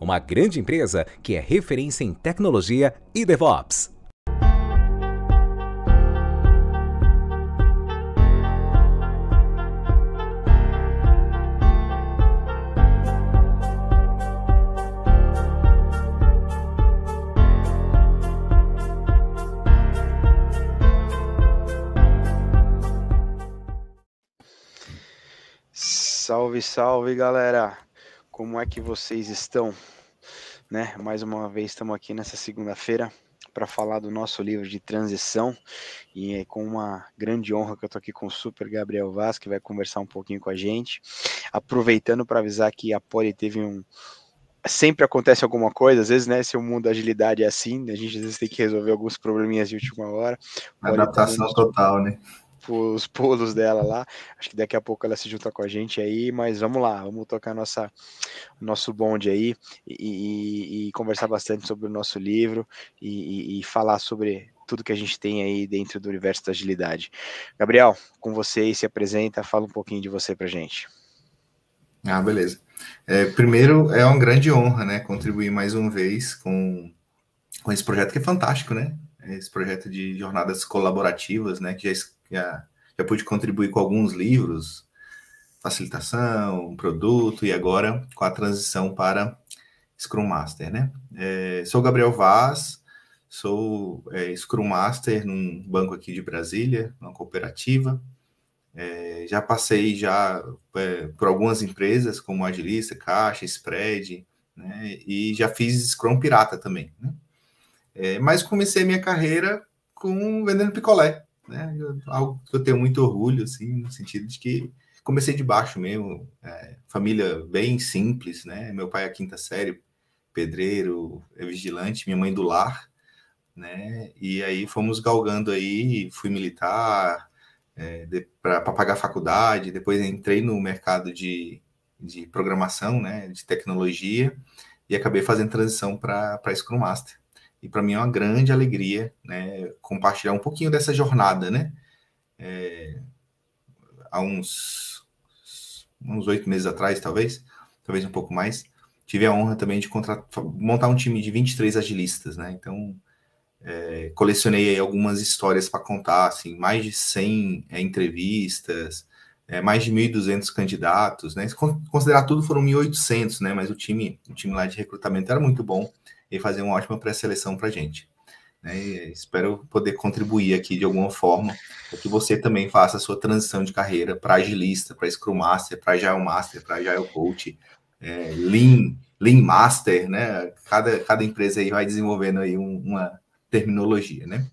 uma grande empresa que é referência em tecnologia e DevOps. Salve, salve, galera! Como é que vocês estão? Né? Mais uma vez estamos aqui nessa segunda-feira para falar do nosso livro de transição e é com uma grande honra que eu estou aqui com o Super Gabriel Vaz, que vai conversar um pouquinho com a gente. Aproveitando para avisar que a Poli teve um, sempre acontece alguma coisa, às vezes, né? Se o mundo da agilidade é assim, a gente às vezes tem que resolver alguns probleminhas de última hora. Adaptação total, né? Os pulos dela lá. Acho que daqui a pouco ela se junta com a gente aí, mas vamos lá, vamos tocar nossa nosso bonde aí e, e, e conversar bastante sobre o nosso livro e, e, falar sobre tudo que a gente tem aí dentro do universo da agilidade. Gabriel, com você aí, se apresenta, fala um pouquinho de você pra gente. Ah, beleza. É, primeiro, é uma grande honra, né, contribuir mais uma vez com, com esse projeto que é fantástico, né? Esse projeto de jornadas colaborativas, né, que já já, já pude contribuir com alguns livros, facilitação, produto, e agora com a transição para Scrum Master, né? É, sou Gabriel Vaz, sou é, Scrum Master num banco aqui de Brasília, numa cooperativa. É, já passei já é, por algumas empresas como Agilista, Caixa, Spread, né? E já fiz Scrum Pirata também, né? É, mas comecei minha carreira com vendendo picolé, né? Algo que eu tenho muito orgulho, assim, no sentido de que comecei de baixo mesmo, é, família bem simples, né? Meu pai é quinta série, pedreiro, é vigilante, minha mãe do lar, né? E aí fomos galgando aí, fui militar é, para pagar faculdade, depois entrei no mercado de, de programação, né? De tecnologia e acabei fazendo transição para Scrum Master e para mim é uma grande alegria né, compartilhar um pouquinho dessa jornada, né? É, há uns uns oito meses atrás, talvez, talvez um pouco mais, tive a honra também de montar um time de 23 agilistas, né? Então, é, colecionei algumas histórias para contar, assim, mais de 100 é, entrevistas, é, mais de 1.200 candidatos, né? Se considerar tudo, foram 1.800, né? Mas o time, o time lá de recrutamento era muito bom e fazer uma ótima pré-seleção para a gente. Né? espero poder contribuir aqui de alguma forma para que você também faça a sua transição de carreira para agilista, para Scrum Master, para Agile Master, para Agile Coach, é, Lean, Lean Master, né? Cada, cada empresa aí vai desenvolvendo aí um, uma terminologia, né?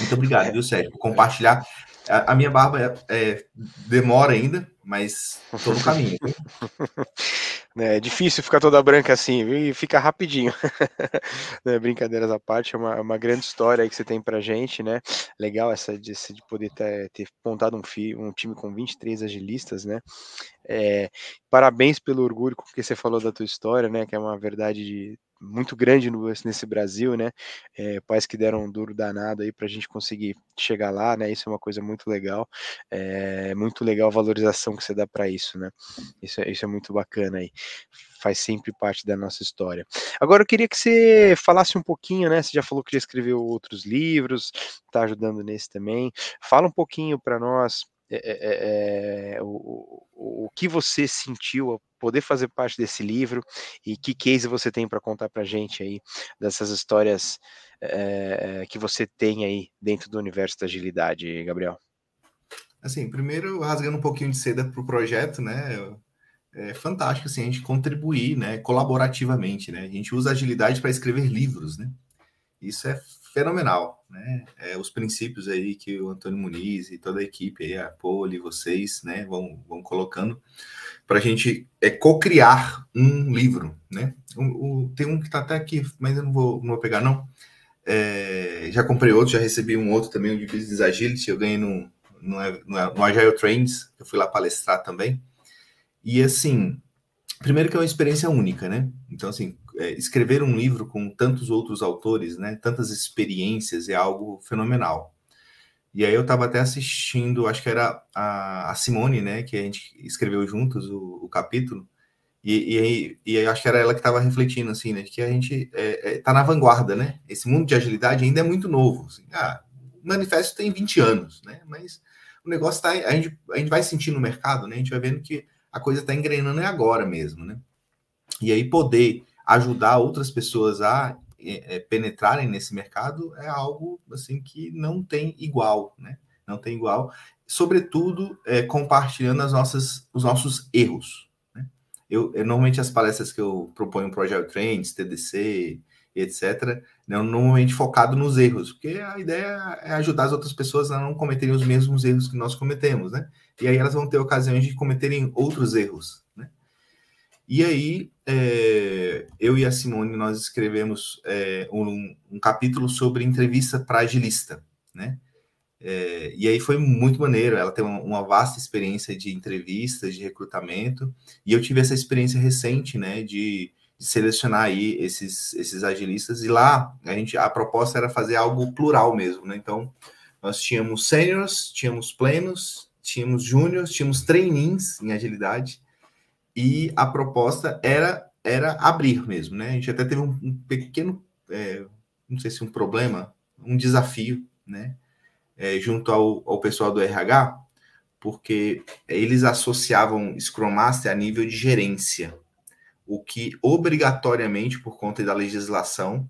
Muito obrigado, viu, Sérgio, por compartilhar. A, a minha barba é, é, demora ainda, mas estou no caminho. É difícil ficar toda branca assim, viu? E fica rapidinho. né, brincadeiras à parte, é uma, é uma, grande história aí que você tem pra gente, né? Legal essa de, de poder ter, ter montado um, fi, um, time com 23 agilistas, né? É, parabéns pelo orgulho com que você falou da tua história, né? Que é uma verdade de, muito grande no, nesse Brasil, né? É, pais que deram um duro danado aí para a gente conseguir chegar lá, né? Isso é uma coisa muito legal, é muito legal a valorização que você dá para isso, né? Isso, é, isso é muito bacana aí, faz sempre parte da nossa história. Agora eu queria que você falasse um pouquinho, né? Você já falou que já escreveu outros livros, está ajudando nesse também. Fala um pouquinho para nós é, é, é, o, o, o, que você sentiu ao poder fazer parte desse livro e que case você tem para contar para gente aí dessas histórias é, que você tem aí dentro do universo da agilidade, Gabriel? Assim, primeiro rasgando um pouquinho de seda para o projeto, né? é fantástico assim, a gente contribuir né, colaborativamente. Né? A gente usa agilidade para escrever livros. Né? Isso é fenomenal. Né? É, os princípios aí que o Antônio Muniz e toda a equipe, aí, a Poli, vocês, né, vão, vão colocando para a gente é, co-criar um livro. Né? O, o, tem um que está até aqui, mas eu não vou, não vou pegar, não. É, já comprei outro, já recebi um outro também, o de Business Agility, eu ganhei no, no, no Agile Trends, eu fui lá palestrar também. E assim, primeiro que é uma experiência única, né? Então, assim, é, escrever um livro com tantos outros autores, né? Tantas experiências é algo fenomenal. E aí eu estava até assistindo, acho que era a, a, Simone, né? Que a gente escreveu juntos o, o capítulo. E, e, e acho que era ela que estava refletindo, assim, né? Que a gente é, é, tá na vanguarda, né? Esse mundo de agilidade ainda é muito novo. Assim. Ah, o manifesto tem 20 anos, né? Mas o negócio tá. A gente, a gente vai sentindo no mercado, né? A gente vai vendo que a coisa está engrenando é agora mesmo, né? E aí poder ajudar outras pessoas a é, é, penetrarem nesse mercado é algo assim que não tem igual, né? Não tem igual, sobretudo é, compartilhando as nossas, os nossos erros. Né? Eu, eu, normalmente as palestras que eu proponho para Agile Trends, TDC, etc., né, normalmente focado nos erros, porque a ideia é ajudar as outras pessoas a não cometerem os mesmos erros que nós cometemos, né? E aí elas vão ter ocasiões de cometerem outros erros? E aí, é, eu e a Simone, nós escrevemos é, um, um, capítulo sobre entrevista para agilista, né? É, e aí foi muito maneiro, ela tem uma, uma, vasta experiência de entrevistas, de recrutamento, e eu tive essa experiência recente, né, de, de selecionar aí esses, esses agilistas, e lá a gente, a proposta era fazer algo plural mesmo, né? Então, nós tínhamos seniors, tínhamos plenos, tínhamos júniors, tínhamos trainees em agilidade, e a proposta era, era abrir mesmo, né? A gente até teve um, um pequeno, é, não sei se um problema, um desafio, né? É, junto ao, ao pessoal do RH, porque eles associavam Scrum Master a nível de gerência, o que obrigatoriamente, por conta da legislação,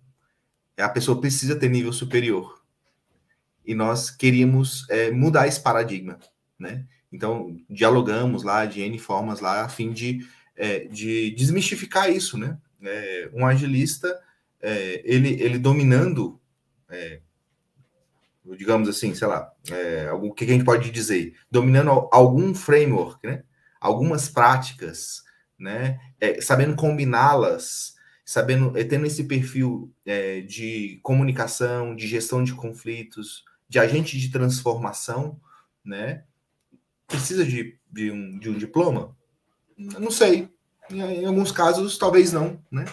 a pessoa precisa ter nível superior. E nós queríamos é, mudar esse paradigma né? Então, dialogamos lá de N formas lá a fim de, é, de desmistificar isso, né? É, um agilista, é, ele, ele dominando, é, digamos assim, sei lá, é, o que a gente pode dizer? Dominando algum framework, né? Algumas práticas, né? É, sabendo combiná-las, sabendo, tendo esse perfil de comunicação, de gestão de conflitos, de agente de transformação, né? Precisa de, de, um, de um diploma? Não sei. Em, alguns casos, talvez não, né?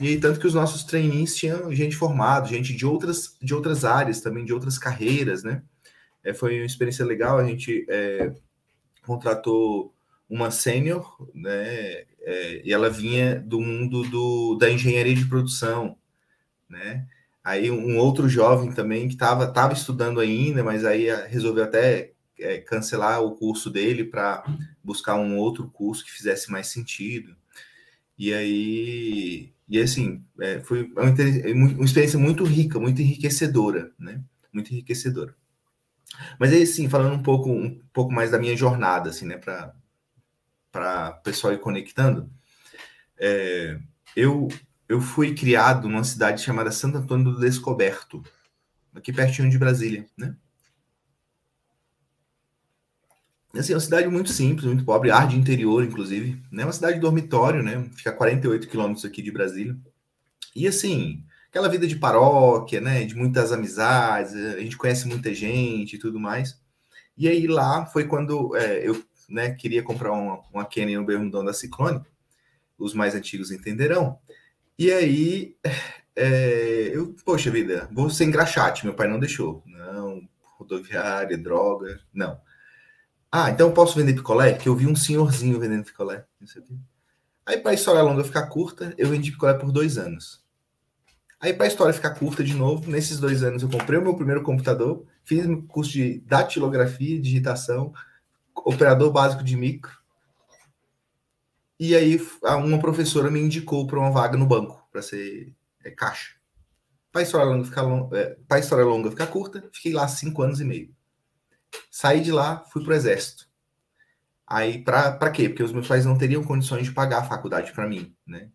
E tanto que os nossos trainees tinham gente formada, gente de outras, de outras áreas também, de outras carreiras, né? É, foi uma experiência legal, a gente é, contratou uma sênior, né? É, e ela vinha do mundo do, da engenharia de produção, né? Aí um outro jovem também que estava tava estudando ainda, mas aí resolveu até é, cancelar o curso dele para buscar um outro curso que fizesse mais sentido. E aí, e assim, é, foi uma, uma, experiência muito rica, muito enriquecedora, né? Muito enriquecedora. Mas aí, sim, falando um pouco, um pouco mais da minha jornada, assim, né, para para pessoal ir conectando, é, eu eu fui criado numa cidade chamada Santo Antônio do Descoberto, aqui pertinho de Brasília, né? Assim, é uma cidade muito simples, muito pobre, ar de interior, inclusive. Né? Uma cidade de dormitório, né? Fica a 48 quilômetros aqui de Brasília. E assim, aquela vida de paróquia, né? De muitas amizades, a gente conhece muita gente e tudo mais. E aí lá foi quando é, eu né, queria comprar uma, uma no Bermudão da Ciclone. Os mais antigos entenderão. E aí, é, eu, poxa vida, vou ser engraxate, meu pai não deixou. Não, rodoviária, droga, não. Ah, então eu posso vender picolé? Que eu vi um senhorzinho vendendo picolé. Aí, para a história longa ficar curta, eu vendi picolé por dois anos. Aí, para a história ficar curta de novo, nesses dois anos eu comprei o meu primeiro computador, fiz meu curso de datilografia, digitação, operador básico de micro. E aí, uma professora me indicou para uma vaga no banco, para ser é, caixa. Para a história é, história longa ficar curta, fiquei lá cinco anos e meio. Saí de lá, fui para o exército. Aí, para quê? Porque os meus pais não teriam condições de pagar a faculdade para mim, né?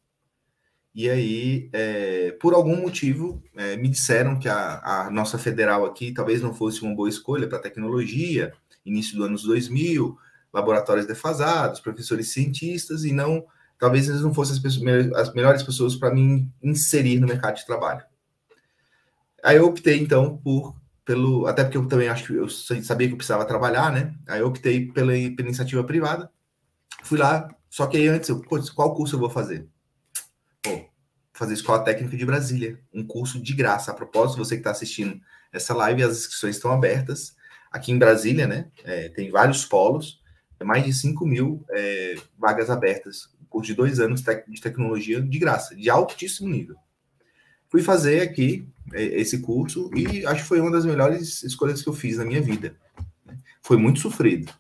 E aí, é, por algum motivo, é, me disseram que a, a, nossa federal aqui talvez não fosse uma boa escolha para tecnologia, início dos anos 2000, laboratórios defasados, professores cientistas, e não, talvez eles não fossem as, pessoas, as melhores pessoas para me inserir no mercado de trabalho. Aí eu optei, então, por pelo. Até porque eu também acho que eu sabia que eu precisava trabalhar, né? Aí eu optei pela, pela iniciativa privada. Fui lá, só que aí antes, eu, qual curso eu vou fazer? Pô, fazer Escola Técnica de Brasília, um curso de graça. A propósito, você que está assistindo essa live, as inscrições estão abertas. Aqui em Brasília, né? É, tem vários polos, é mais de 5 mil é, vagas abertas. Curso de dois anos de tecnologia de graça, de altíssimo nível. Fui fazer aqui é, esse curso e acho que foi uma das melhores escolhas que eu fiz na minha vida. Né? Foi muito sofrido.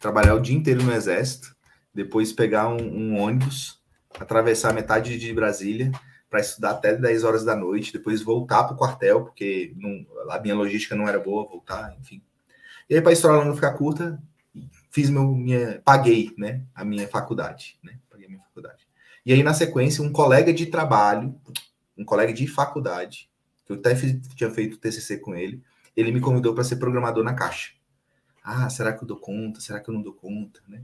Trabalhar o dia inteiro no exército, depois pegar um, um ônibus, atravessar metade de Brasília para estudar até 10 horas da noite, depois voltar para o quartel, porque não, a minha logística não era boa, voltar, enfim. E aí, para a história não ficar curta, fiz meu, minha, paguei, né, a minha faculdade, né, paguei minha faculdade. E aí, na sequência, um colega de trabalho, um colega de faculdade, que eu até fiz, tinha feito TCC com ele, ele me convidou para ser programador na Caixa. Ah, será que eu dou conta? Será que eu não dou conta? Né?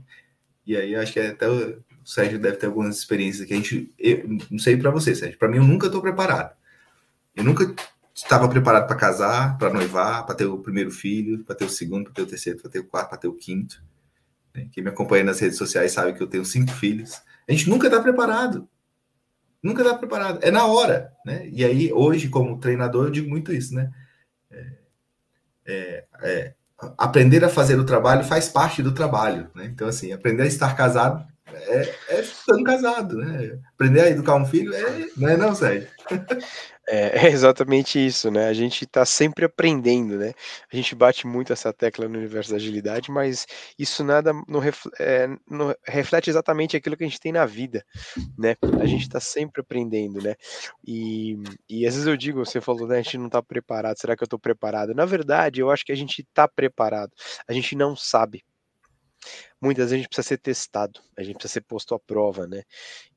E aí, acho que até o Sérgio deve ter algumas experiências que a gente. Eu, não sei para você, Sérgio. Para mim, eu nunca estou preparado. Eu nunca estava preparado para casar, para noivar, para ter o primeiro filho, para ter o segundo, para ter o terceiro, para ter o quarto, para ter o quinto. Né? Quem me acompanha nas redes sociais sabe que eu tenho cinco filhos. A gente nunca está preparado. Nunca está preparado. É na hora, né? E aí, hoje, como treinador, eu digo muito isso, né? É, é, é, aprender a fazer o trabalho faz parte do trabalho, né? Então, assim, aprender a estar casado é, é estando casado, né? Aprender a educar um filho é, não é não, Sérgio? É, é, exatamente isso, né? A gente está sempre aprendendo, né? A gente bate muito essa tecla no universo da agilidade, mas isso nada não, é, reflete exatamente aquilo que a gente tem na vida, né? A gente está sempre aprendendo, né? E, e às vezes eu digo, você falou, né? A gente não está preparado, será que eu estou preparado? Na verdade, eu acho que a gente está preparado, a gente não sabe muitas vezes a gente precisa ser testado, a gente precisa ser posto à prova, né?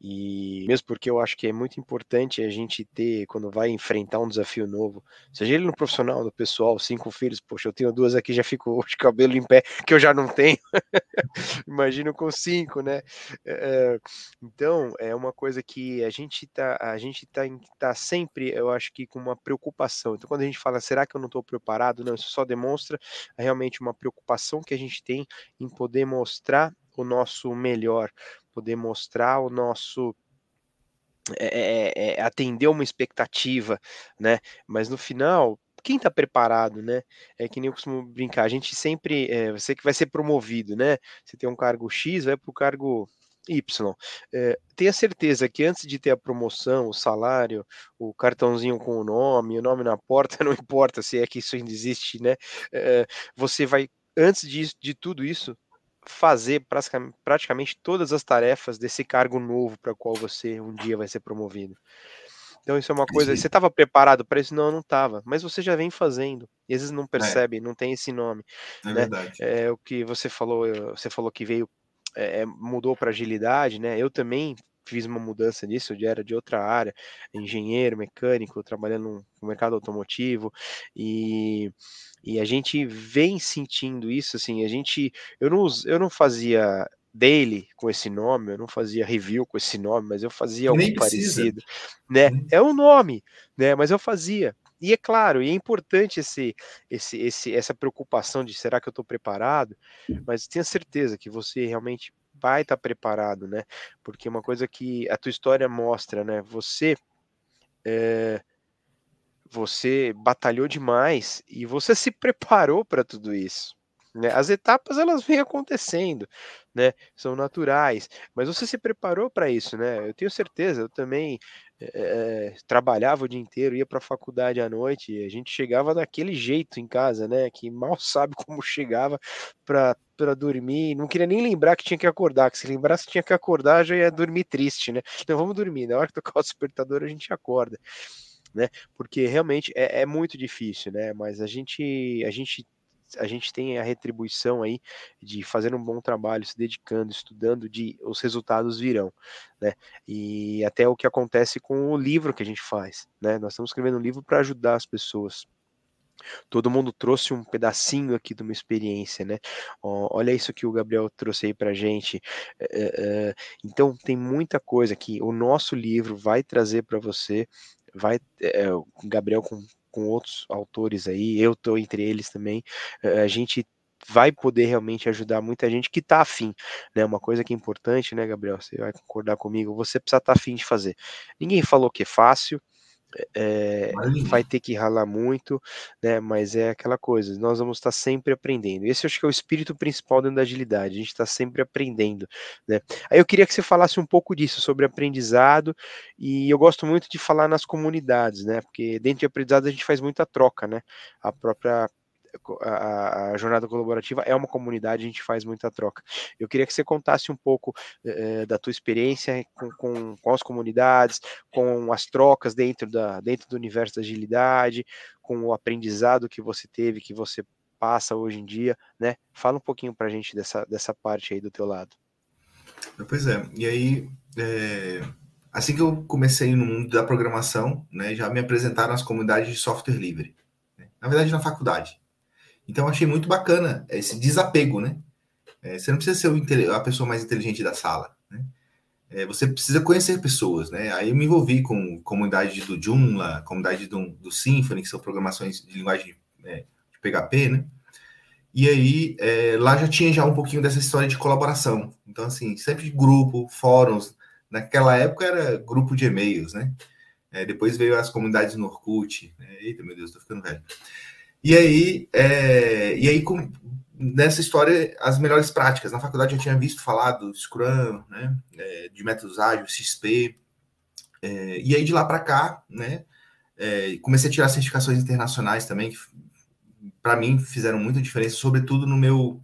E mesmo porque eu acho que é muito importante a gente ter, quando vai enfrentar um desafio novo, seja ele no profissional, no pessoal, cinco filhos, poxa, eu tenho duas aqui, já fico de cabelo em pé, que eu já não tenho, imagino com cinco, né? É, então, é uma coisa que a gente tá, a gente tá, tá sempre, eu acho que com uma preocupação. Então, quando a gente fala, será que eu não estou preparado? Não, isso só demonstra realmente uma preocupação que a gente tem em poder mostrar mostrar o nosso melhor, poder mostrar o nosso é, é, é, atender uma expectativa, né? Mas no final, quem está preparado, né? É que nem eu costumo brincar, a gente sempre, é, você que vai ser promovido, né? Você tem um cargo X, vai para o cargo Y. É, tenha certeza que antes de ter a promoção, o salário, o cartãozinho com o nome, o nome na porta, não importa se é que isso ainda existe, né? É, você vai, antes de, de tudo isso, fazer praticamente todas as tarefas desse cargo novo para o qual você um dia vai ser promovido. Então isso é uma coisa. Você estava preparado para isso? Não, não estava. Mas você já vem fazendo. E às vezes não é. percebe, é. não tem esse nome. É né? verdade. É o que você falou. Você falou que veio, é, é mudou para agilidade, né? Eu também fiz uma mudança nisso, eu já era de outra área, engenheiro, mecânico, trabalhando no mercado automotivo, e, e a gente vem sentindo isso, assim, a gente, eu não, eu não fazia daily com esse nome, eu não fazia review com esse nome, mas eu fazia algo parecido, né? Uhum. É um nome, né? Mas eu fazia. E é claro, e é importante esse, esse, esse, essa preocupação de será que eu estou preparado, mas tenha certeza que você realmente vai estar tá preparado, né? Porque uma coisa que a tua história mostra, né? Você é, você batalhou demais e você se preparou para tudo isso. Né? As etapas elas vêm acontecendo, né? São naturais, mas você se preparou para isso, né? Eu tenho certeza. Eu também é, trabalhava o dia inteiro, ia para a faculdade à noite, e a gente chegava daquele jeito em casa, né? Que mal sabe como chegava para dormir, não queria nem lembrar que tinha que acordar, que se lembrasse tinha que acordar, já ia dormir triste, né? Então vamos dormir, na hora que tocar o despertador a gente acorda, né? Porque realmente é, é muito difícil, né? Mas a gente a gente a gente tem a retribuição aí de fazer um bom trabalho, se dedicando, estudando, de os resultados virão, né? E até o que acontece com o livro que a gente faz, né? Nós estamos escrevendo um livro para ajudar as pessoas. Todo mundo trouxe um pedacinho aqui de uma experiência, né? olha isso que o Gabriel trouxe aí para gente. É, é, então tem muita coisa que o nosso livro vai trazer para você. Vai, o Gabriel com com outros autores aí, eu estou entre eles também, eh, a gente vai poder realmente ajudar muita gente que está afim, né? Uma coisa que é importante, né, Gabriel? Você vai concordar comigo, você precisa estar tá afim de fazer. Ninguém falou que é fácil, é, vai ter que ralar muito, né? Mas é aquela coisa, nós vamos estar sempre aprendendo. Esse acho que é o espírito principal dentro da agilidade, a gente está sempre aprendendo, né? Aí eu queria que você falasse um pouco disso, sobre aprendizado, e eu gosto muito de falar nas comunidades, né? Porque dentro de aprendizado a gente faz muita troca, né? A própria a, a, jornada colaborativa é uma comunidade, a gente faz muita troca. Eu queria que você contasse um pouco eh, da tua experiência com, com, com, as comunidades, com as trocas dentro, da, dentro do universo da agilidade, com o aprendizado que você teve, que você passa hoje em dia, né? Fala um pouquinho para a gente dessa, dessa parte aí do teu lado. Pois é, e aí, é, assim que eu comecei no mundo da programação, né, já me apresentaram as comunidades de software livre. Né? Na verdade, na faculdade. Então, achei muito bacana esse desapego, né? É, você não precisa ser a pessoa mais inteligente da sala, né? É, você precisa conhecer pessoas, né? Aí eu me envolvi com comunidade do Joomla, comunidade do, do Symfony, que são programações de linguagem é, de PHP, né? E aí, é, lá já tinha já um pouquinho dessa história de colaboração. Então, assim, sempre grupo, fóruns. Naquela época era grupo de e-mails, né? É, depois veio as comunidades no Orkut. Né? Eita, meu Deus, tô ficando velho. E aí, é, e aí com, nessa história, as melhores práticas. Na faculdade eu tinha visto falar do Scrum, né, é, de métodos ágeis, XP. É, e aí de lá para cá, né, é, comecei a tirar certificações internacionais também, que para mim fizeram muita diferença, sobretudo no meu,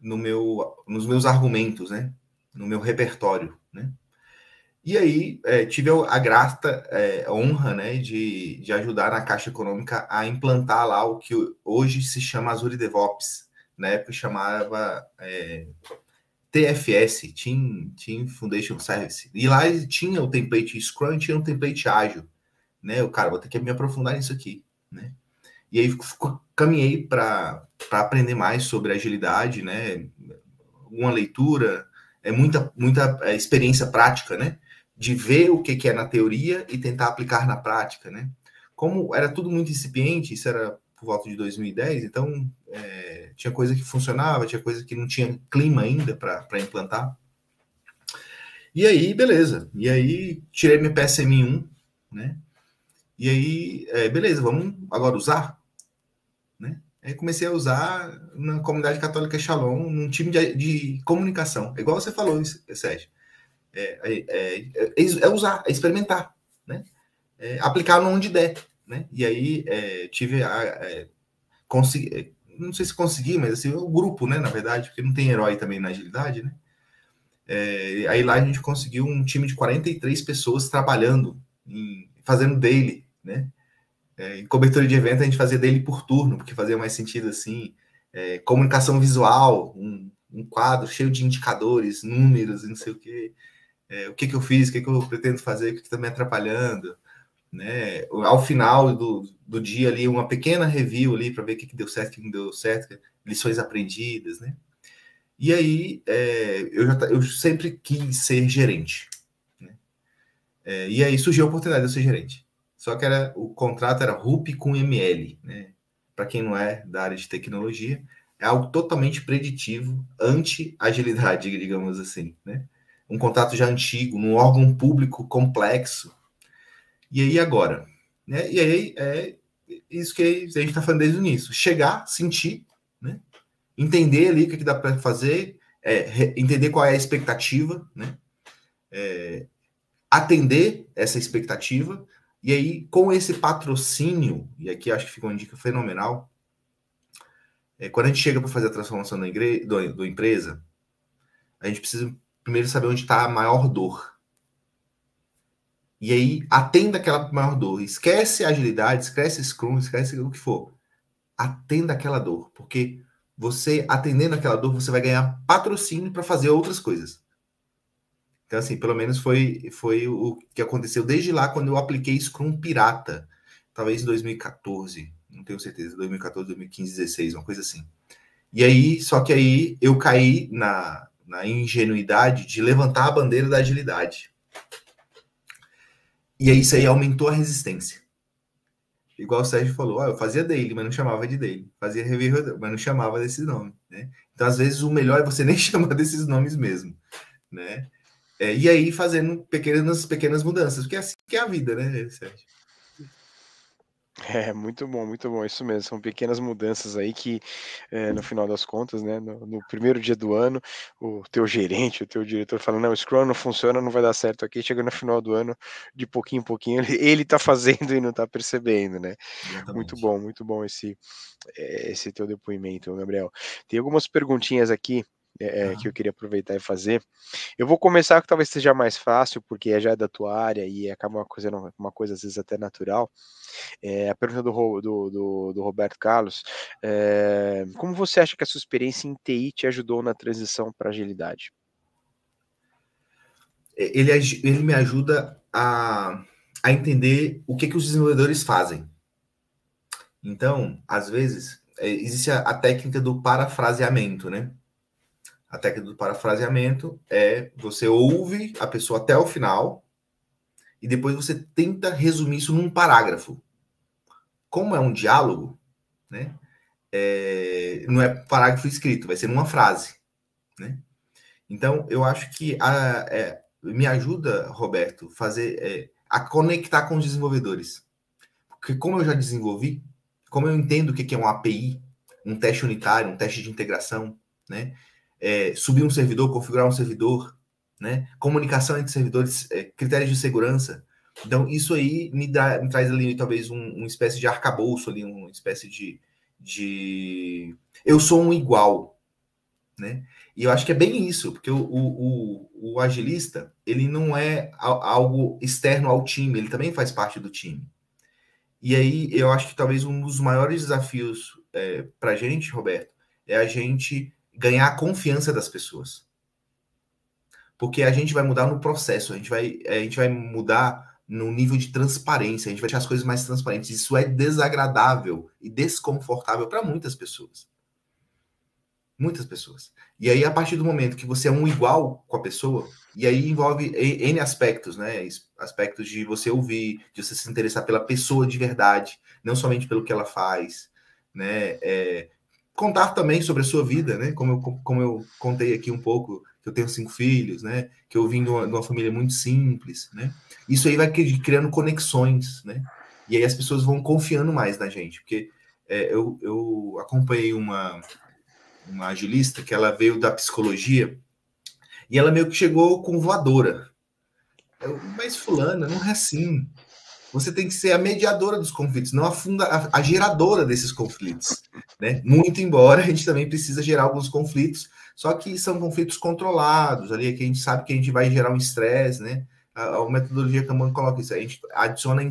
no meu, nos meus argumentos, né, no meu repertório, né. E aí é, tive a grata é, honra né, de, de ajudar na Caixa Econômica a implantar lá o que hoje se chama Azure DevOps. Na época chamava é, TFS, Team, Team Foundation Service. E lá tinha o template Scrum tinha um template ágil. Né? O cara, vou ter que me aprofundar nisso aqui. Né? E aí caminhei para aprender mais sobre agilidade, né? uma leitura, é muita, muita é, experiência prática, né? De ver o que, que é na teoria e tentar aplicar na prática, né? Como era tudo muito incipiente, isso era por volta de 2010, então é, tinha coisa que funcionava, tinha coisa que não tinha clima ainda para implantar. E aí, beleza. E aí, tirei minha PSM1, né? E aí, é, beleza, vamos agora usar, né? Aí comecei a usar na comunidade católica Shalom, num time de, de comunicação. Igual você falou, Sérgio. É é, é, é, é, usar, é experimentar, né? É, aplicar onde der, né? E aí tive a consegui, não sei se consegui, mas assim o grupo, né? Na verdade, porque não tem herói também na agilidade, né? aí lá a gente conseguiu um time de 43 pessoas trabalhando, em, fazendo daily, né? em cobertura de evento a gente fazia daily por turno, porque fazia mais sentido assim. comunicação visual, um, um quadro cheio de indicadores, números, não sei o que é, o que, que eu fiz, o que, que eu pretendo fazer, o que está me atrapalhando, né? Ao final do, do dia ali, uma pequena review ali para ver o que, que deu certo, o que não deu certo, lições aprendidas, né? E aí, é, eu, já, eu sempre quis ser gerente. Né? É, e aí surgiu a oportunidade de eu ser gerente. Só que era, o contrato era RUP com ML, né? Para quem não é da área de tecnologia, é algo totalmente preditivo, anti-agilidade, digamos assim, né? Um contrato já antigo, num órgão público complexo. E aí agora? Né? E aí é isso que a gente está falando desde o início. Chegar, sentir, né? entender ali o que, que dá para fazer, é, entender qual é a expectativa, né? É, atender essa expectativa, e aí com esse patrocínio, e aqui acho que fica uma dica fenomenal, é, quando a gente chega para fazer a transformação da, do, do empresa, a gente precisa primeiro saber onde está a maior dor. E aí, atenda aquela maior dor. Esquece a agilidade, esquece Scrum, esquece o que for. atenda aquela dor, porque você atendendo aquela dor, você vai ganhar patrocínio para fazer outras coisas. Então, assim, pelo menos foi, foi o que aconteceu desde lá, quando eu apliquei Scrum Pirata, talvez em 2014, não tenho certeza, 2014, 2015, 2016, uma coisa assim. E aí, só que aí eu caí na, na ingenuidade de levantar a bandeira da agilidade. E isso aí aumentou a resistência. Igual o Sérgio falou, ah, eu fazia daily, mas não chamava de daily. Fazia review, mas não chamava desse nome, né? Então, às vezes, o melhor é você nem chamar desses nomes mesmo, né? É, e aí, fazendo pequenas, pequenas mudanças, porque é assim que é a vida, né, Sérgio? É, muito bom, muito bom, isso mesmo. São pequenas mudanças aí que, é, no final das contas, né, no, no, primeiro dia do ano, o teu gerente, o teu diretor fala, não, o Scrum não funciona, não vai dar certo aqui. Chega no final do ano, de pouquinho em pouquinho, ele, ele tá fazendo e não tá percebendo, né? Exatamente. Muito bom, muito bom esse, é, esse teu depoimento, Gabriel. Tem algumas perguntinhas aqui é, que eu queria aproveitar e fazer. Eu vou começar que talvez seja mais fácil, porque é já da tua área e acaba uma coisa, uma coisa às vezes até natural. É, a pergunta do, do, do, do Roberto Carlos: é, como você acha que a sua experiência em TI te ajudou na transição para agilidade? Ele, ele me ajuda a, a entender o que, que os desenvolvedores fazem. Então, às vezes, existe a, a técnica do parafraseamento, né? A técnica do parafraseamento é você ouve a pessoa até o final e depois você tenta resumir isso num parágrafo. Como é um diálogo, né? É, não é parágrafo escrito, vai ser numa frase, né? Então, eu acho que a, é, me ajuda, Roberto, fazer é, a conectar com os desenvolvedores. Porque como eu já desenvolvi, como eu entendo o que é um API, um teste unitário, um teste de integração, né? É, subir um servidor, configurar um servidor, né? Comunicação entre servidores, é, critérios de segurança. Então, isso aí me, dá, me traz ali talvez um, uma espécie de arcabouço ali, uma espécie de, de. Eu sou um igual, né? E eu acho que é bem isso, porque o, o, o, agilista, ele não é algo externo ao time, ele também faz parte do time. E aí, eu acho que talvez um dos maiores desafios é, para a gente, Roberto, é a gente ganhar a confiança das pessoas. Porque a gente vai mudar no processo, a gente vai, a gente vai mudar no nível de transparência, a gente vai deixar as coisas mais transparentes. Isso é desagradável e desconfortável para muitas pessoas. Muitas pessoas. E aí, a partir do momento que você é um igual com a pessoa, e aí envolve N aspectos, né? Aspectos de você ouvir, de você se interessar pela pessoa de verdade, não somente pelo que ela faz, né? É, contar também sobre a sua vida, né? Como eu, como eu contei aqui um pouco, que eu tenho cinco filhos, né? Que eu vim de uma, de uma família muito simples, né? Isso aí vai criando conexões, né? E aí as pessoas vão confiando mais na gente, porque é, eu, eu acompanhei uma, uma agilista que ela veio da psicologia e ela meio que chegou com voadora. Eu, mas fulana, não é assim. Você tem que ser a mediadora dos conflitos, não a, funda, a, a geradora desses conflitos. Né? Muito embora a gente também precisa gerar alguns conflitos, só que são conflitos controlados, ali que a gente sabe que a gente vai gerar um estresse, né? A, a metodologia Kanban coloca isso, a gente adiciona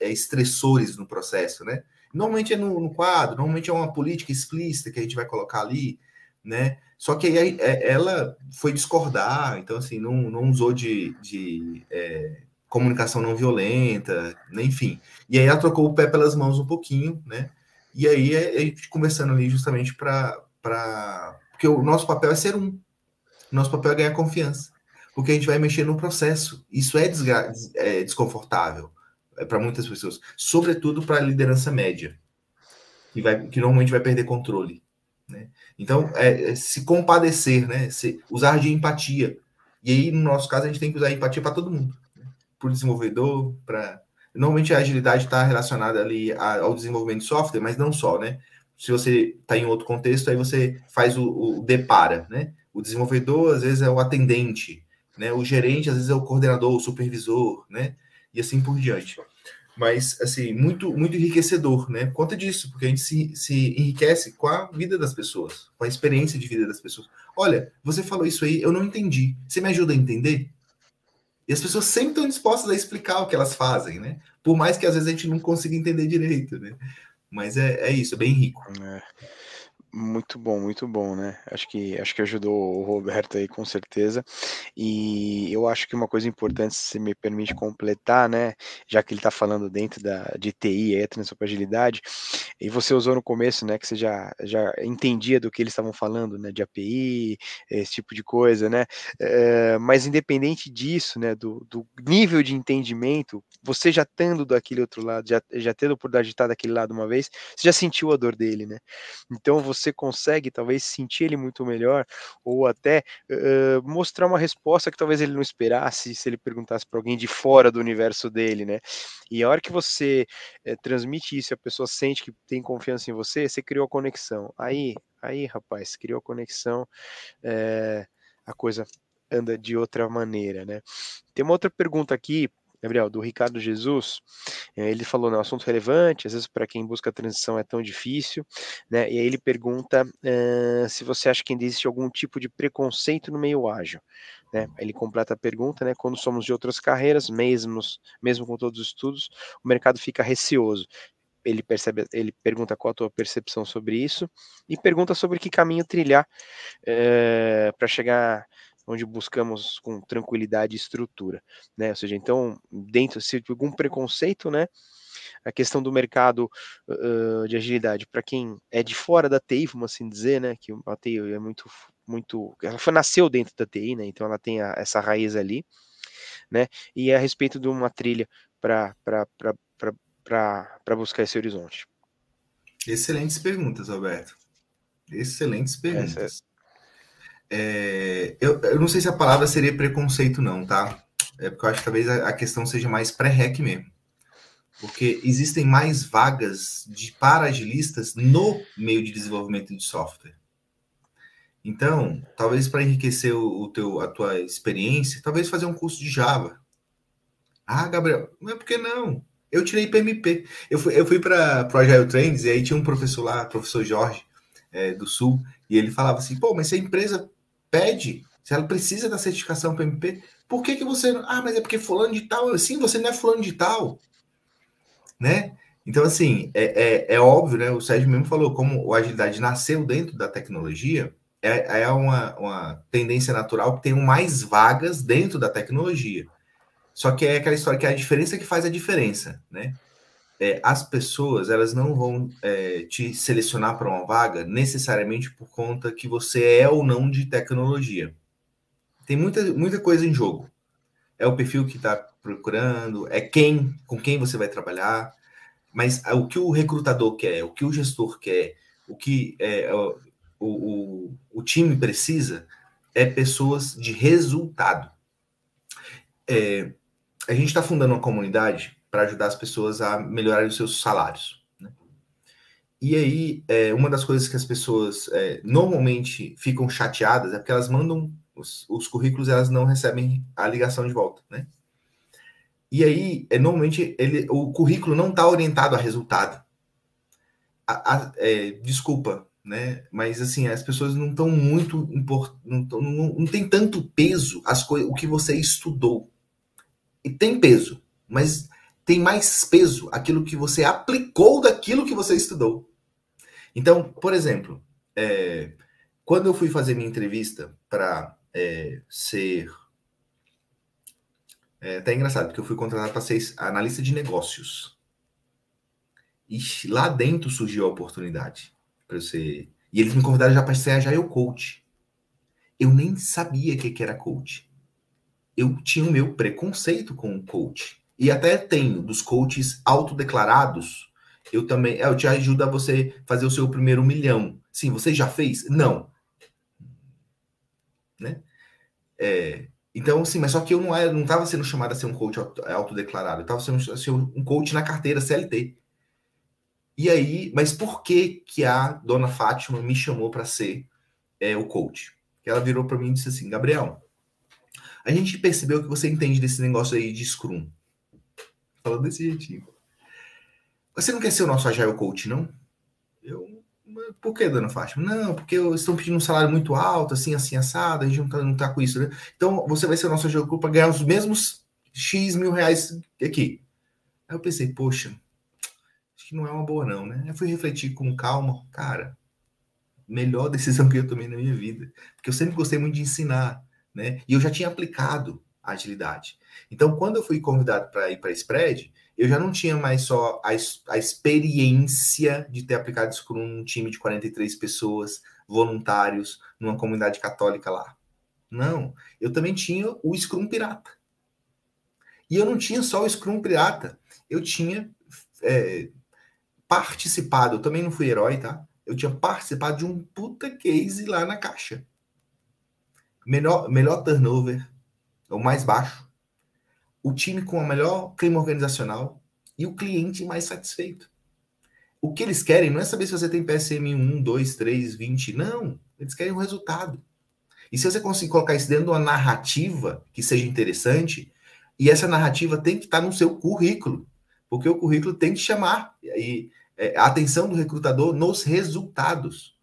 é, estressores no processo, né? Normalmente é no, no, quadro, normalmente é uma política explícita que a gente vai colocar ali, né? Só que aí é, ela foi discordar, então assim, não, não usou de, de é, comunicação não violenta, né? enfim. E aí ela trocou o pé pelas mãos um pouquinho, né? E aí é, a gente conversando ali justamente para. Porque o nosso papel é ser um. O nosso papel é ganhar confiança. Porque a gente vai mexer no processo. Isso é, desgra... é desconfortável é, para muitas pessoas. Sobretudo para a liderança média, que, vai, que normalmente vai perder controle. Né? Então, é, é, se compadecer, né? Se, usar de empatia. E aí, no nosso caso, a gente tem que usar empatia para todo mundo. Para o desenvolvedor, para Normalmente a agilidade está relacionada ali ao desenvolvimento de software, mas não só, né? Se você está em outro contexto, aí você faz o, o depara, né? O desenvolvedor, às vezes, é o atendente, né? O gerente, às vezes, é o coordenador, o supervisor, né? E assim por diante. Mas, assim, muito, muito enriquecedor, né? Por conta disso, porque a gente se, se enriquece com a vida das pessoas, com a experiência de vida das pessoas. Olha, você falou isso aí, eu não entendi. Você me ajuda a entender? E as pessoas sempre estão dispostas a explicar o que elas fazem, né? Por mais que às vezes a gente não consiga entender direito, né? Mas é, é isso, é bem rico. É. Muito bom, muito bom, né? Acho que acho que ajudou o Roberto aí com certeza. E eu acho que uma coisa importante, se me permite completar, né? Já que ele está falando dentro da de TI, é transformação agilidade, e você usou no começo, né? Que você já, já entendia do que eles estavam falando, né? De API, esse tipo de coisa, né? É, mas independente disso, né? Do, do nível de entendimento, você já estando daquele outro lado, já, já tendo a oportunidade de estar daquele lado uma vez, você já sentiu a dor dele, né? Então você você consegue talvez sentir ele muito melhor, ou até uh, mostrar uma resposta que talvez ele não esperasse se ele perguntasse para alguém de fora do universo dele, né? E a hora que você uh, transmite isso, a pessoa sente que tem confiança em você, você criou a conexão. Aí, aí, rapaz, criou a conexão, uh, a coisa anda de outra maneira, né? Tem uma outra pergunta aqui Gabriel, do Ricardo Jesus, eh, ele falou, né, um assunto relevante, às vezes para quem busca a transição é tão difícil, né, e aí ele pergunta uh, se você acha que ainda existe algum tipo de preconceito no meio ágil, né, ele completa a pergunta, né, quando somos de outras carreiras, mesmo, mesmo com todos os estudos, o mercado fica receoso, ele percebe, ele pergunta qual a tua percepção sobre isso e pergunta sobre que caminho trilhar para chegar onde buscamos com tranquilidade e estrutura, né? Ou seja, então, dentro, se algum preconceito, né? A questão do mercado uh, de agilidade, para quem é de fora da TI, vamos assim dizer, né? Que a TI é muito, muito. Ela foi, nasceu dentro da TI, né? Então ela tem a, essa raiz ali, né? E é a respeito de uma trilha para buscar esse horizonte. Excelentes perguntas, Alberto. Excelentes perguntas. Essa, é, eu, eu, não sei se a palavra seria preconceito, não, tá? É porque eu acho que talvez a, a questão seja mais pré-rec mesmo. Porque existem mais vagas de para agilistas no meio de desenvolvimento de software. Então, talvez para enriquecer o, o, teu, a tua experiência, talvez fazer um curso de Java. Ah, Gabriel, não é porque não. Eu tirei PMP. Eu fui, eu fui para o Agile Trends e aí tinha um professor lá, professor Jorge, é, do Sul, e ele falava assim: pô, mas se a empresa pede, se ela precisa da certificação PMP, por que, que você. Ah, mas é porque fulano de tal. Sim, você não é fulano de tal. Né? Então, assim, é, é, é óbvio, né? O Sérgio mesmo falou, como o agilidade nasceu dentro da tecnologia, é, é uma, uma tendência natural que tenham mais vagas dentro da tecnologia. Só que é aquela história que é a diferença que faz a diferença, né? É, as pessoas elas não vão é, te selecionar para uma vaga necessariamente por conta que você é ou não de tecnologia. Tem muita, muita coisa em jogo. É o perfil que está procurando, é quem, com quem você vai trabalhar, mas o que o recrutador quer, o que o gestor quer, o que é, o, o, o time precisa é pessoas de resultado. É, a gente está fundando uma comunidade para ajudar as pessoas a melhorarem os seus salários. Né? E aí, é, uma das coisas que as pessoas é, normalmente ficam chateadas é porque elas mandam os, os, currículos e elas não recebem a ligação de volta, né? E aí, é, normalmente, ele, o currículo não está orientado a resultado. A, a, é, desculpa, né? Mas assim, as pessoas não estão muito não, não, não tem tanto peso as coisas, o que você estudou. E tem peso, mas tem mais peso aquilo que você aplicou daquilo que você estudou. Então, por exemplo, é, quando eu fui fazer minha entrevista para é, ser. É até engraçado, porque eu fui contratado para ser analista de negócios. E lá dentro surgiu a oportunidade para ser. E eles me convidaram já para ser Agile Coach. Eu nem sabia o que, que era coach. Eu tinha o meu preconceito com o coach. E até tenho dos coaches autodeclarados. Eu também, eu te ajudo a você fazer o seu primeiro milhão. Sim, você já fez? Não. Né? É, então, sim, mas só que eu não era, não estava sendo chamado a ser um coach autodeclarado, eu estava sendo, sendo um coach na carteira CLT. E aí, mas por que que a dona Fátima me chamou para ser é, o coach? Ela virou para mim e disse assim, Gabriel, a gente percebeu que você entende desse negócio aí de Scrum. Falando desse jeitinho. Você não quer ser o nosso Agile Coach, não? Eu. Por que, dona Fátima? Não, porque estão pedindo um salário muito alto, assim, assim, assado, a gente não tá, não tá com isso, né? Então, você vai ser o nosso Agile Coach para ganhar os mesmos X mil reais aqui. Aí eu pensei, poxa, acho que não é uma boa não, né? Eu fui refletir com calma, cara, melhor decisão que eu tomei na minha vida, porque eu sempre gostei muito de ensinar, né? E eu já tinha aplicado agilidade. Então, quando eu fui convidado para ir para Spread, eu já não tinha mais só a, a experiência de ter aplicado isso com um time de 43 pessoas, voluntários, numa comunidade católica lá. Não, eu também tinha o Scrum Pirata. E eu não tinha só o Scrum Pirata, eu tinha é, participado, eu também não fui herói, tá? Eu tinha participado de um puta case lá na caixa. Melhor, melhor turnover, o mais baixo. O time com a melhor clima organizacional e o cliente mais satisfeito. O que eles querem não é saber se você tem PSM 1, 2, 3, 20. Não. Eles querem o resultado. E se você conseguir colocar isso dentro de uma narrativa que seja interessante, e essa narrativa tem que estar no seu currículo, porque o currículo tem que chamar e, é, a atenção do recrutador nos resultados.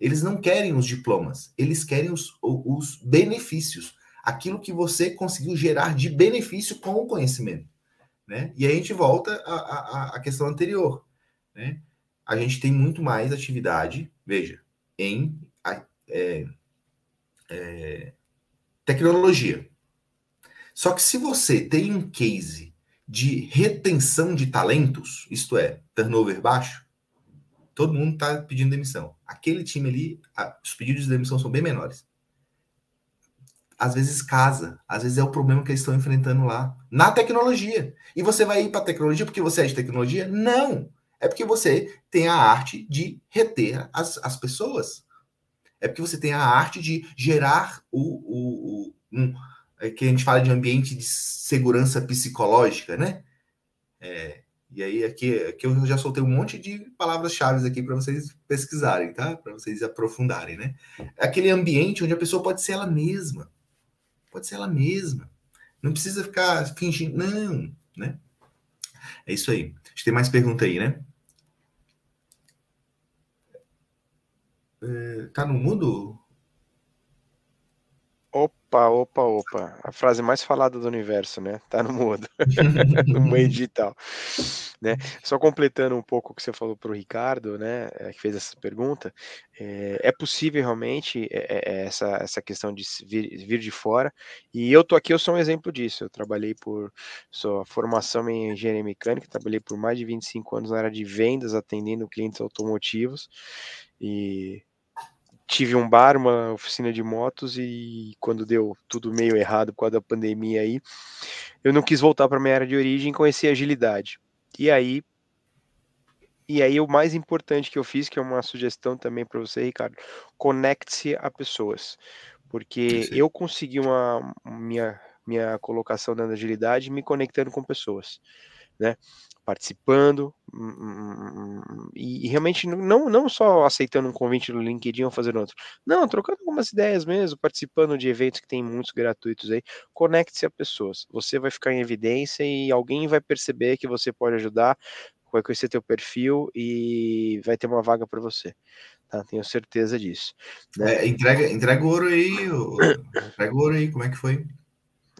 Eles não querem os diplomas, eles querem os, os benefícios, aquilo que você conseguiu gerar de benefício com o conhecimento. Né? E aí a gente volta à, à, à questão anterior. Né? A gente tem muito mais atividade, veja, em é, é, tecnologia. Só que se você tem um case de retenção de talentos, isto é, turnover baixo, todo mundo está pedindo demissão. Aquele time ali, os pedidos de demissão são bem menores. Às vezes casa, às vezes é o problema que eles estão enfrentando lá, na tecnologia. E você vai ir para a tecnologia porque você é de tecnologia? Não! É porque você tem a arte de reter as, as pessoas. É porque você tem a arte de gerar o, o, o um, é que a gente fala de ambiente de segurança psicológica, né? É, e aí aqui, aqui eu já soltei um monte de palavras-chave aqui para vocês pesquisarem, tá? Para vocês aprofundarem, né? Aquele ambiente onde a pessoa pode ser ela mesma. Pode ser ela mesma. Não precisa ficar fingindo, não, né? É isso aí. Acho que tem mais pergunta aí, né? É, tá no mundo? Opa, opa, opa. A frase mais falada do universo, né? Tá no mudo, no meio digital. Né? Só completando um pouco o que você falou para o Ricardo, né, é, que fez essa pergunta, é, é possível realmente é, essa, essa questão de vir, vir, de fora, e eu tô aqui, eu sou um exemplo disso, eu trabalhei por, sua formação em engenharia mecânica, trabalhei por mais de 25 anos na área de vendas, atendendo clientes automotivos, e tive um bar, uma oficina de motos e quando deu tudo meio errado por causa da pandemia aí, eu não quis voltar para minha área de origem, conheci agilidade. E aí e aí o mais importante que eu fiz, que é uma sugestão também para você, Ricardo, conecte-se a pessoas. Porque Sim. eu consegui uma minha minha colocação da agilidade me conectando com pessoas, né? participando hum, hum, hum, e, e, realmente não, não só aceitando um convite no LinkedIn ou fazendo outro, não, trocando algumas ideias mesmo, participando de eventos que tem muitos gratuitos aí, conecte-se a pessoas, você vai ficar em evidência e alguém vai perceber que você pode ajudar, vai conhecer teu perfil e vai ter uma vaga para você. Tá, tenho certeza disso. Né? É, entrega, entrega o ouro aí, entrega ouro aí, como é que foi?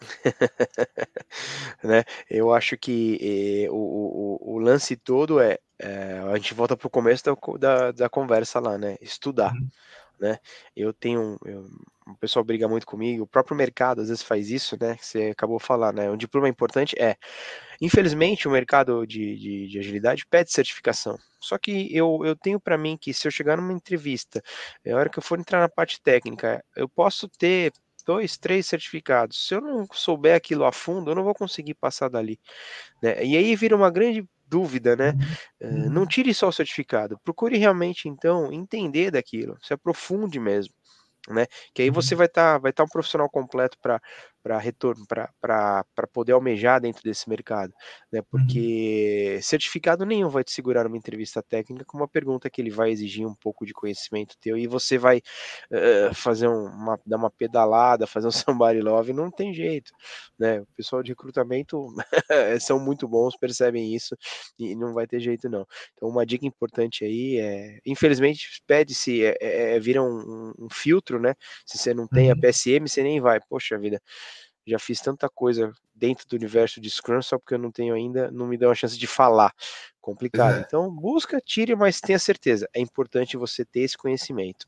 né? Eu acho que eh, o, o, o, lance todo é, é, a gente volta para o começo da, da, da, conversa lá, né? Estudar, uhum. né? Eu tenho, eu, o pessoal briga muito comigo, o próprio mercado às vezes faz isso, né? Você acabou de falar, né? Um diploma importante é, infelizmente, o mercado de, de, de agilidade pede certificação. Só que eu, eu tenho para mim que se eu chegar numa entrevista, a hora que eu for entrar na parte técnica, eu posso ter dois, três certificados. Se eu não souber aquilo a fundo, eu não vou conseguir passar dali. Né? E aí vira uma grande dúvida, né? Uh, não tire só o certificado, procure realmente então entender daquilo, se aprofunde mesmo né? Que aí você uhum. vai estar tá, vai tá um profissional completo para retorno, para poder almejar dentro desse mercado, né? Uhum. Porque uhum. certificado nenhum vai te segurar uma entrevista técnica com uma pergunta que ele vai exigir um pouco de conhecimento teu e você vai uh, fazer uma dar uma pedalada, fazer um somebody love, não tem jeito, né? O pessoal de recrutamento são muito bons, percebem isso e não vai ter jeito não. Então uma dica importante aí é, infelizmente pede-se é, é, é vira um, um filtro outro, né? Se você não tem a PSM, você nem vai. Poxa vida. já fiz tanta coisa dentro do universo de Scrum, só porque eu não tenho ainda, não me dão a chance de falar. Complicado. É. Então, busca, tire, mas tenha certeza. É importante você ter esse conhecimento.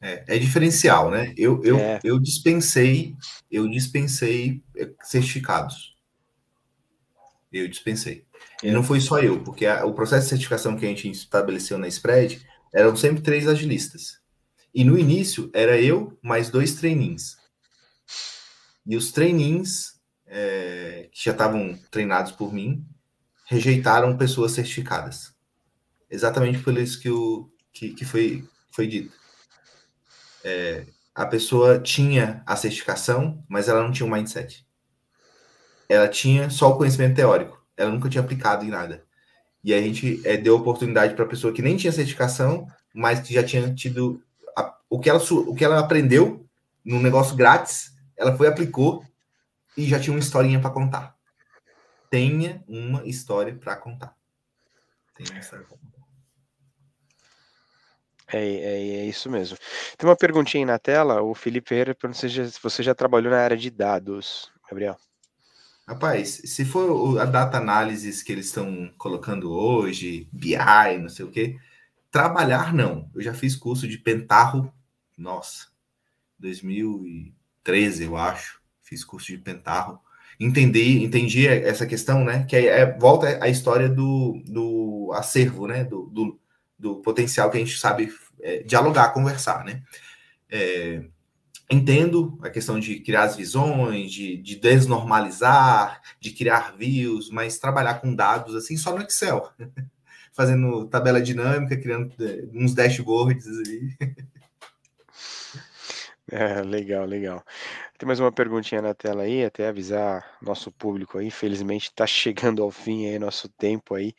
É, é diferencial, né? Eu, eu, é. eu dispensei, eu dispensei eh, certificados. Eu dispensei. E não foi só eu, porque a, o processo de certificação que a gente estabeleceu na Spread eram sempre três agilistas. E no início era eu mais dois trainees. E os trainees, é, que já estavam treinados por mim, rejeitaram pessoas certificadas. Exatamente por isso que, o, que, que foi, foi dito. É, a pessoa tinha a certificação, mas ela não tinha o um mindset. Ela tinha só o conhecimento teórico. Ela nunca tinha aplicado em nada. E a gente é, deu oportunidade para a pessoa que nem tinha certificação, mas que já tinha tido o, que ela, o que ela aprendeu num negócio grátis, ela foi, aplicou e já tinha uma historinha para contar. Tenha uma história para contar. Tenha uma história contar. É, é, é, isso mesmo. Tem uma perguntinha aí na tela, o Felipe Ferreira pergunta se você já trabalhou na área de dados, Gabriel. Rapaz, se for a data análise que eles estão colocando hoje, BI, não sei o quê, trabalhar não. Eu já fiz curso de Pentarro, nossa, 2013, eu acho. Fiz curso de Pentarro. Entendi, entendi essa questão, né? Que é, é volta a história do, do acervo, né? Do, do, do potencial que a gente sabe é, dialogar, conversar, né? É, entendo a questão de criar as visões, de, de, desnormalizar, de criar views, mas trabalhar com dados assim só no Excel, fazendo tabela dinâmica, criando é, uns dashboards ali. É, legal, legal. Tem mais uma perguntinha na tela aí, até avisar nosso público aí. Infelizmente está chegando ao fim aí nosso tempo aí,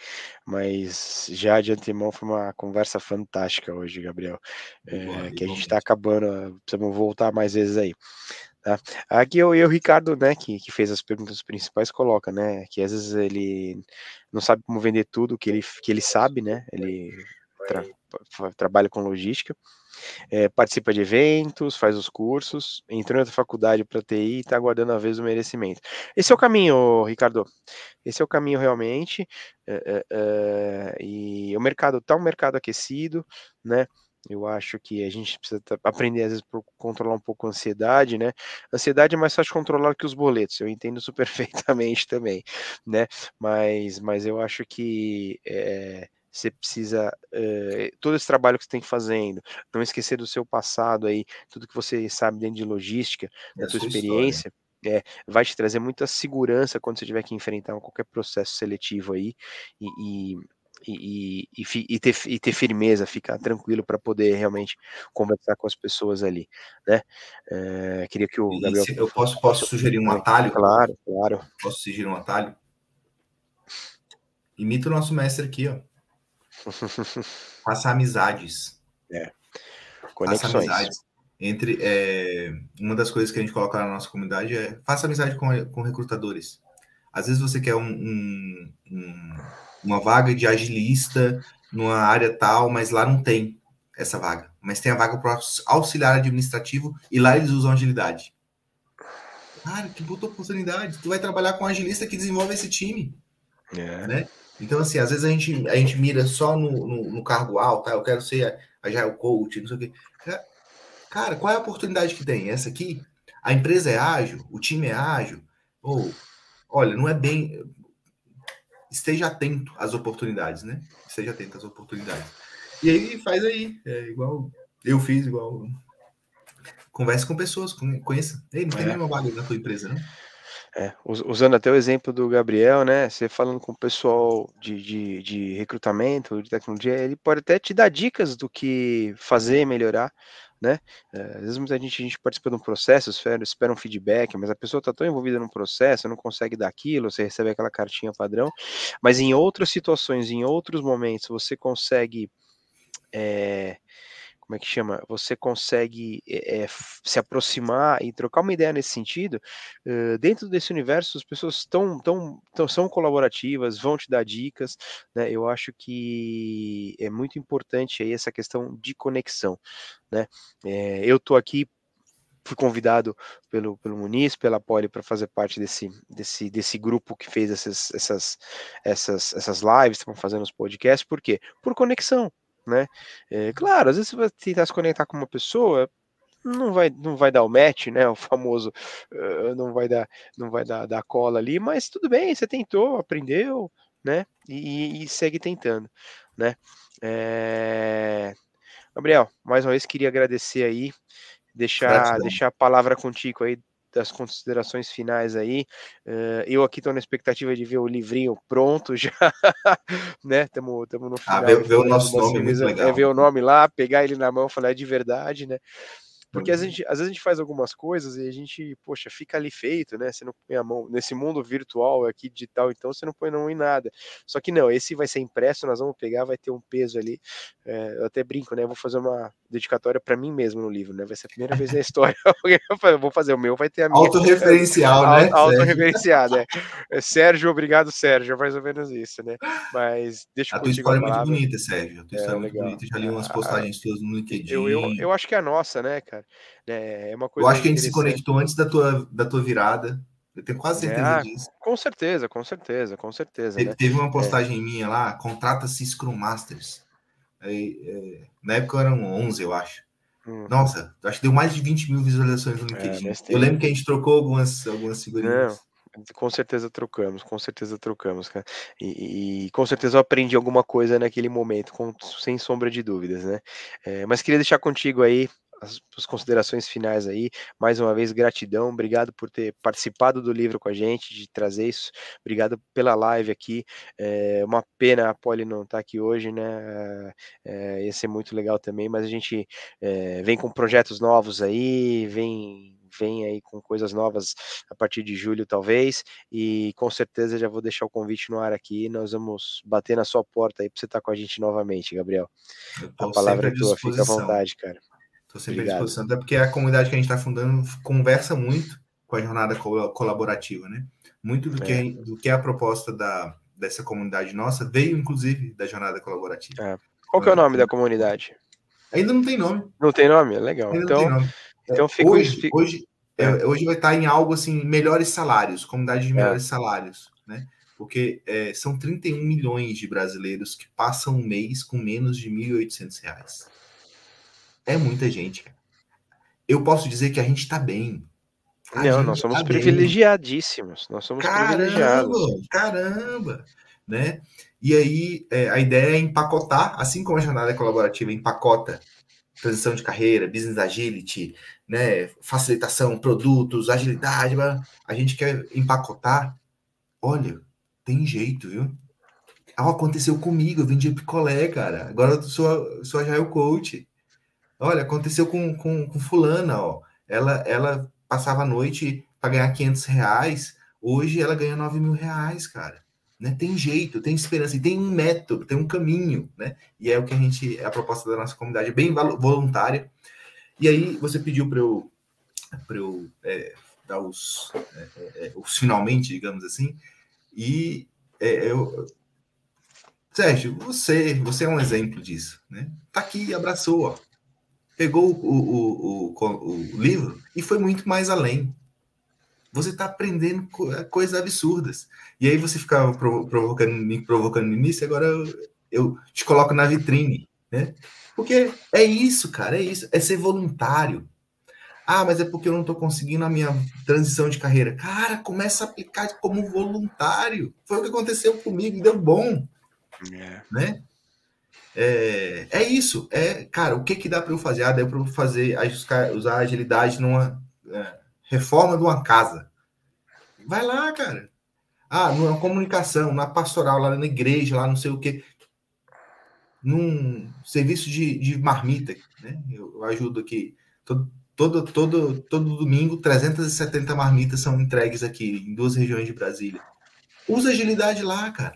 mas já de antemão foi uma conversa fantástica hoje, Gabriel. É, que a gente está acabando, precisamos voltar mais vezes aí. Tá? Aqui eu e o Ricardo, né, que, que fez as perguntas principais, coloca, né, que às vezes ele não sabe como vender tudo que ele, que ele sabe, né, ele tra trabalha com logística, é, participa de eventos, faz os cursos, entrou na faculdade para TI e está aguardando a vez do merecimento. Esse é o caminho, Ricardo. Esse é o caminho realmente. É, é, e o mercado está um mercado aquecido, né? Eu acho que a gente precisa aprender, às vezes, a controlar um pouco a ansiedade, né? Ansiedade é mais fácil controlar que os boletos, eu entendo isso perfeitamente também, né? Mas, mas eu acho que é, você precisa eh, todo esse trabalho que você tem fazendo, não esquecer do seu passado aí, tudo que você sabe dentro de logística, da sua experiência, é, vai te trazer muita segurança quando você tiver que enfrentar qualquer processo seletivo aí e, e e, e, ter, e ter firmeza, ficar tranquilo para poder realmente conversar com as pessoas ali, né? É, queria que o Gabriel... eu posso, posso sugerir um atalho? Claro, claro. Posso sugerir um atalho? Imita o nosso mestre aqui, ó. Faça amizades. É. Conexões. Faça amizades. Entre, é, uma das coisas que a gente coloca na nossa comunidade é faça amizade com, com recrutadores. Às vezes você quer um, um, um, uma vaga de agilista numa área tal, mas lá não tem essa vaga. Mas tem a vaga para auxiliar administrativo e lá eles usam agilidade. Cara, que puta oportunidade. Tu vai trabalhar com um agilista que desenvolve esse time. É. Né? Então, assim, às vezes a gente, a gente mira só no, no, no cargo alto, tá? eu quero ser o coach, não sei o quê. Cara, qual é a oportunidade que tem? Essa aqui? A empresa é ágil, o time é ágil, ou olha, não é bem. Esteja atento às oportunidades, né? Esteja atento às oportunidades. E aí faz aí, é igual eu fiz, igual. Converse com pessoas, conheça. Ei, não tem é. nenhuma vaga na tua empresa, não? É, usando até o exemplo do Gabriel, né? Você falando com o pessoal de, de, de, recrutamento, de tecnologia, ele pode até te dar dicas do que fazer, melhorar, né? É, às vezes muita gente, a gente participa de um processo, espera, espera um feedback, mas a pessoa está tão envolvida no processo, não consegue dar aquilo, você recebe aquela cartinha padrão, mas em outras situações, em outros momentos, você consegue. É, como é que chama? Você consegue é, se aproximar e trocar uma ideia nesse sentido, uh, dentro desse universo as pessoas tão, tão, são colaborativas, vão te dar dicas, né? Eu acho que é muito importante aí essa questão de conexão, né? É, eu tô aqui fui convidado pelo, pelo Muniz, pela Poli, para fazer parte desse, desse, desse grupo que fez essas, essas, essas, essas lives, estão fazendo os podcasts, por quê? Por conexão, né? É, claro, às vezes você vai tentar se conectar com uma pessoa, não vai, não vai dar o match, né? O famoso uh, não vai dar, não vai dar, dar cola ali, mas tudo bem, você tentou, aprendeu, né? E, e segue tentando, né? É... Gabriel, mais uma vez queria agradecer aí, deixar, deixar a palavra contigo aí das considerações finais aí. Uh, eu aqui estou na expectativa de ver o livrinho pronto já, né? Estamos no ah, final. Ah, ver, ver o nosso nome, é, ver o nome lá, pegar ele na mão, falar é de verdade, né? Porque às, uhum. vezes, às vezes a gente faz algumas coisas e a gente, poxa, fica ali feito, né? Você não põe a mão nesse mundo virtual aqui digital, então você não põe não em nada. Só que não, esse vai ser impresso, nós vamos pegar, vai ter um peso ali. É, eu até brinco, né? Eu vou fazer uma dedicatória para mim mesmo no livro, né? Vai ser a primeira vez na história. eu vou fazer o meu, vai ter a minha. Autorreferencial, né? Autorreferenciado, é. é. Sérgio, obrigado, Sérgio, é mais ou menos isso, né? Mas deixa eu A tua história é muito bonita, Sérgio. A tua é, história é muito bonita. Já li umas postagens suas no LinkedIn. Eu, eu, eu acho que é a nossa, né, cara? É, é uma coisa. Eu acho que a gente se conectou antes da tua, da tua virada. Eu tenho quase certeza é, disso. Com certeza, com certeza, com certeza. Teve, né? teve uma é. postagem é. minha lá, contrata-se Scrum Masters. Aí, é, na época eram 11, eu acho. Hum. Nossa, acho que deu mais de 20 mil visualizações no é, LinkedIn. eu lembro que a gente trocou algumas, algumas figurinhas. Não, com certeza trocamos, com certeza trocamos, cara. E, e, com certeza eu aprendi alguma coisa naquele momento, com, sem sombra de dúvidas, né? É, mas queria deixar contigo aí as, considerações finais aí. Mais uma vez, gratidão. Obrigado por ter participado do livro com a gente, de trazer isso. Obrigado pela live aqui. É uma pena a Poli não estar tá aqui hoje, né? É, ia ser muito legal também, mas a gente é, vem com projetos novos aí, vem vem aí com coisas novas a partir de julho, talvez, e com certeza já vou deixar o convite no ar aqui. Nós vamos bater na sua porta aí para você estar tá com a gente novamente, Gabriel. A palavra é tua, fica à vontade, cara. Estou sempre Obrigado. à disposição, até porque a comunidade que a gente está fundando conversa muito com a jornada colaborativa, né? Muito do, é. que, do que é a proposta da, dessa comunidade nossa veio, inclusive, da jornada colaborativa. É. Qual que é o nome da comunidade? Ainda não tem nome. Não tem nome? Legal. Ainda então, então fica, hoje, fica... hoje, é. é. hoje vai estar em algo assim, melhores salários, comunidade de é. melhores salários, né? Porque é, são 31 milhões de brasileiros que passam um mês com menos de R$ 1.800. É muita gente. Eu posso dizer que a gente está bem. A Não, nós somos tá privilegiadíssimos. Nós somos caramba, privilegiados. Caramba! Né? E aí, é, a ideia é empacotar, assim como a jornada colaborativa empacota transição de carreira, business agility, né, facilitação, produtos, agilidade, a gente quer empacotar. Olha, tem jeito, viu? Ah, aconteceu comigo, eu vendi picolé, cara. Agora eu sou, sou agile coach. Olha, aconteceu com, com, com fulana, ó. Ela, ela passava a noite para ganhar 500 reais, hoje ela ganha 9 mil reais, cara. Né? Tem jeito, tem esperança, e tem um método, tem um caminho, né? E é o que a gente, é a proposta da nossa comunidade, é bem voluntária. E aí você pediu para eu, pra eu é, dar os, é, é, é, os finalmente, digamos assim, e é, eu, Sérgio, você, você é um exemplo disso, né? Tá aqui, abraçou, ó pegou o, o, o, o livro e foi muito mais além. Você está aprendendo é, coisas absurdas. E aí você ficava provocando, me provocando no início, agora eu, eu te coloco na vitrine, né? Porque é isso, cara, é isso, é ser voluntário. Ah, mas é porque eu não estou conseguindo a minha transição de carreira. Cara, começa a aplicar como voluntário. Foi o que aconteceu comigo, deu bom. É. Né? É, é isso. É, cara, o que que dá para eu fazer? Ah, dá para eu fazer, usar agilidade numa é, reforma de uma casa. Vai lá, cara. Ah, numa comunicação, na pastoral, lá na igreja, lá não sei o quê. Num serviço de, de marmita, né? Eu, eu ajudo aqui. Todo, todo, todo, todo domingo, 370 marmitas são entregues aqui em duas regiões de Brasília. Usa agilidade lá, cara.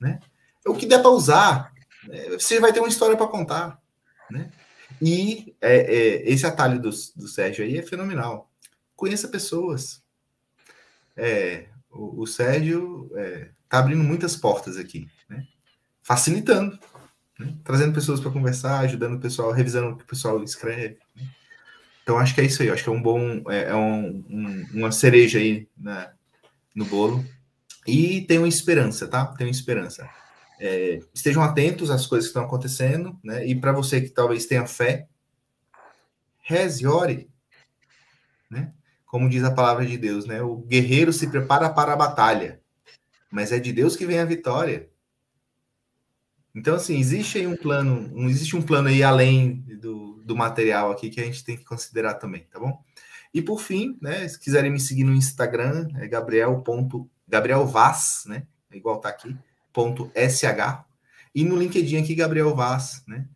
Né? É o que der para usar você vai ter uma história para contar, né? E é, é, esse atalho do, do Sérgio aí é fenomenal. Conheça pessoas. É, o, o, Sérgio está é, abrindo muitas portas aqui, né? facilitando, né? trazendo pessoas para conversar, ajudando o pessoal, revisando o que o pessoal escreve. Né? Então acho que é isso aí, acho que é um bom, é, é um, um, uma cereja aí né, no bolo. E tenham esperança, tá? Tenham esperança. É, estejam atentos às coisas que estão acontecendo, né? E para você que talvez tenha fé, reze, ore, né? Como diz a palavra de Deus, né? O guerreiro se prepara para a batalha, mas é de Deus que vem a vitória. Então, assim, existe aí um plano, um, existe um plano aí além do, do material aqui que a gente tem que considerar também, tá bom? E por fim, né, se quiserem me seguir no Instagram, é gabriel. Gabriel Vaz, né? É igual tá aqui, SH. E no LinkedIn aqui, Gabriel Vaz, né?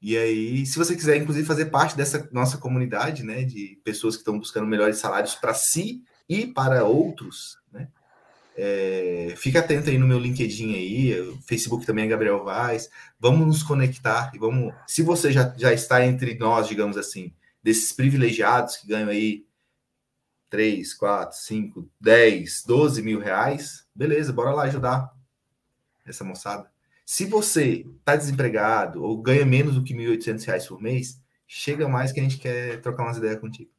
E aí, se você quiser, inclusive, fazer parte dessa nossa comunidade, né, de pessoas que estão buscando melhores salários para si e para outros, né? É, fica atento aí no meu LinkedIn aí, Facebook também é Gabriel Vaz. Vamos nos conectar e vamos. Se você já, já está entre nós, digamos assim, desses privilegiados que ganham aí 3, 4, 5, 10, 12 mil reais, beleza, bora lá ajudar essa moçada. Se você está desempregado ou ganha menos do que 1.800 reais por mês, chega mais que a gente quer trocar umas ideias contigo.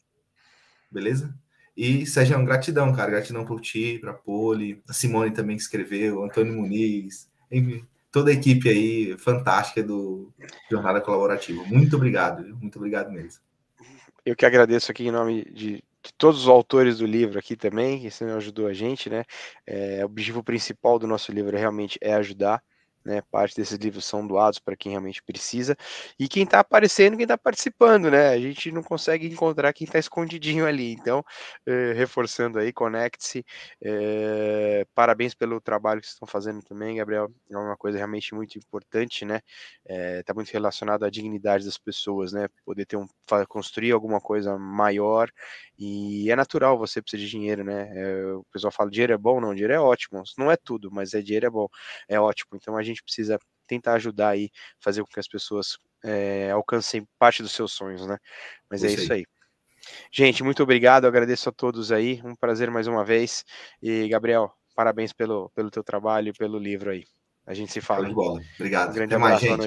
Beleza? E, Sérgio, gratidão, cara. Gratidão por ti, pra Poli, a Simone também que escreveu, Antônio Muniz, enfim, toda a equipe aí fantástica do Jornada Colaborativa. Muito obrigado, muito obrigado mesmo. Eu que agradeço aqui em nome de todos os autores do livro aqui também, que ajudou a gente, né? É, o objetivo principal do nosso livro realmente é ajudar né? Parte desses livros são doados para quem realmente precisa. E quem está aparecendo, quem está participando, né? A gente não consegue encontrar quem está escondidinho ali. Então, eh, reforçando aí, conecte-se. Eh, parabéns pelo trabalho que vocês estão fazendo também, Gabriel. É uma coisa realmente muito importante, né? Está eh, muito relacionado à dignidade das pessoas, né? Poder ter um, construir alguma coisa maior. E é natural você precisar de dinheiro, né? o pessoal fala, dinheiro é bom? Não, dinheiro é ótimo. Não é tudo, mas é dinheiro é bom, é ótimo. Então a gente gente precisa tentar ajudar aí, fazer com que as pessoas é, alcancem parte dos seus sonhos, né? Mas é isso aí. Gente, muito obrigado, agradeço a todos aí, um prazer mais uma vez. E, Gabriel, parabéns pelo, pelo teu trabalho e pelo livro aí. A gente se fala. Obrigado. Um grande Até abraço, mais, gente.